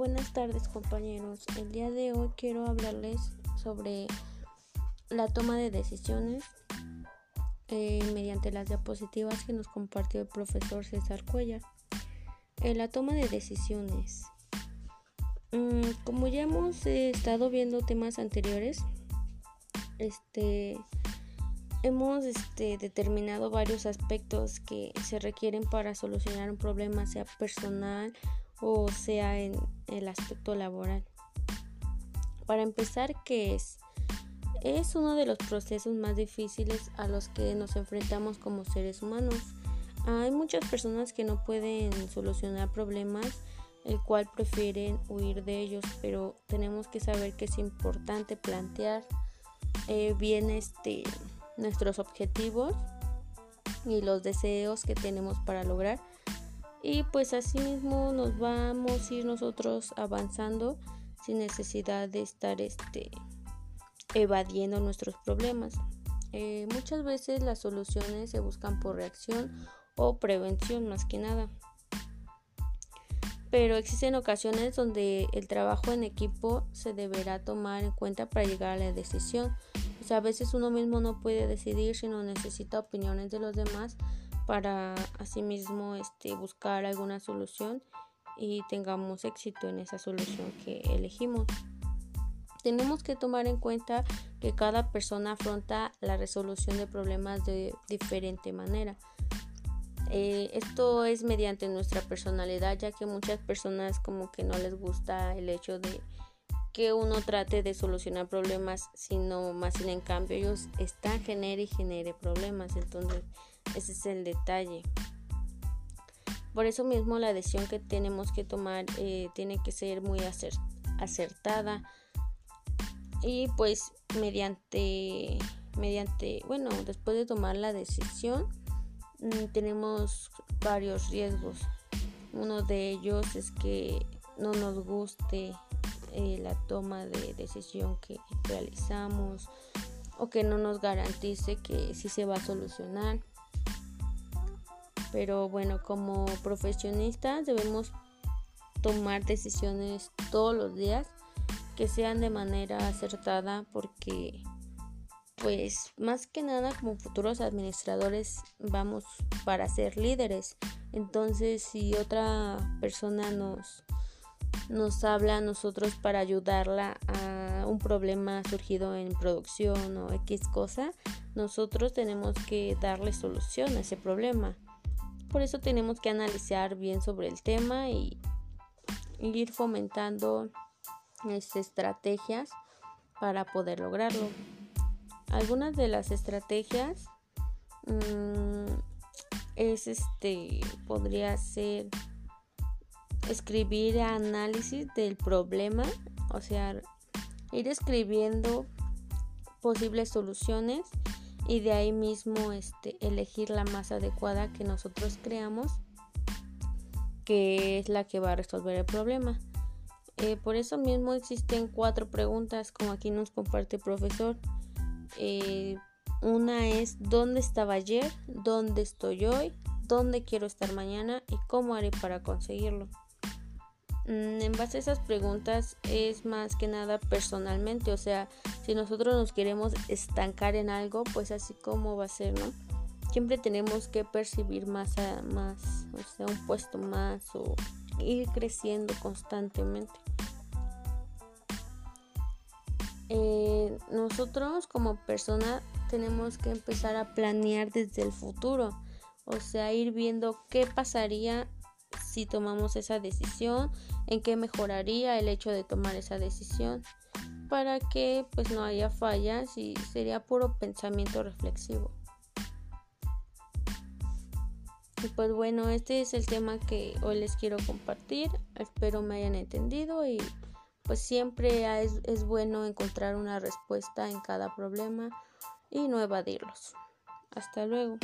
buenas tardes compañeros. El día de hoy quiero hablarles sobre la toma de decisiones eh, mediante las diapositivas que nos compartió el profesor César Cuellar. En la toma de decisiones. Mm, como ya hemos eh, estado viendo temas anteriores, este, hemos este, determinado varios aspectos que se requieren para solucionar un problema, sea personal o sea en el aspecto laboral. Para empezar, ¿qué es? Es uno de los procesos más difíciles a los que nos enfrentamos como seres humanos. Hay muchas personas que no pueden solucionar problemas, el cual prefieren huir de ellos, pero tenemos que saber que es importante plantear eh, bien este, nuestros objetivos y los deseos que tenemos para lograr y pues así mismo nos vamos a ir nosotros avanzando sin necesidad de estar este evadiendo nuestros problemas eh, muchas veces las soluciones se buscan por reacción o prevención más que nada pero existen ocasiones donde el trabajo en equipo se deberá tomar en cuenta para llegar a la decisión. O sea, a veces uno mismo no puede decidir, sino necesita opiniones de los demás para asimismo este, buscar alguna solución y tengamos éxito en esa solución que elegimos. Tenemos que tomar en cuenta que cada persona afronta la resolución de problemas de diferente manera. Eh, esto es mediante nuestra personalidad, ya que muchas personas como que no les gusta el hecho de que uno trate de solucionar problemas, sino más bien en cambio ellos están genere y genere problemas. Entonces ese es el detalle. Por eso mismo la decisión que tenemos que tomar eh, tiene que ser muy acertada y pues mediante, mediante, bueno, después de tomar la decisión mm, tenemos varios riesgos. Uno de ellos es que no nos guste eh, la toma de decisión que realizamos o que no nos garantice que sí se va a solucionar pero bueno, como profesionistas debemos tomar decisiones todos los días que sean de manera acertada porque pues más que nada como futuros administradores vamos para ser líderes. Entonces si otra persona nos, nos habla a nosotros para ayudarla a un problema surgido en producción o X cosa, nosotros tenemos que darle solución a ese problema. Por eso tenemos que analizar bien sobre el tema y, ir fomentando este, estrategias para poder lograrlo. Algunas de las estrategias mm, es este podría ser escribir análisis del problema, o sea, ir escribiendo posibles soluciones y de ahí mismo este, elegir la más adecuada que nosotros creamos que es la que va a resolver el problema. Eh, por eso mismo existen cuatro preguntas como aquí nos comparte el profesor. Eh, una es ¿dónde estaba ayer? ¿Dónde estoy hoy? ¿Dónde quiero estar mañana? ¿Y cómo haré para conseguirlo? Mm, en base a esas preguntas es más que nada personalmente, o sea, si nosotros nos queremos estancar en algo, pues así como va a ser, ¿no? Siempre tenemos que percibir más, a, más, o sea, un puesto más o ir creciendo constantemente. Eh, nosotros como persona tenemos que empezar a planear desde el futuro, o sea, ir viendo qué pasaría si tomamos esa decisión, en qué mejoraría el hecho de tomar esa decisión para que pues no haya fallas y sería puro pensamiento reflexivo. Y pues bueno, este es el tema que hoy les quiero compartir. Espero me hayan entendido y pues siempre es, es bueno encontrar una respuesta en cada problema y no evadirlos. Hasta luego.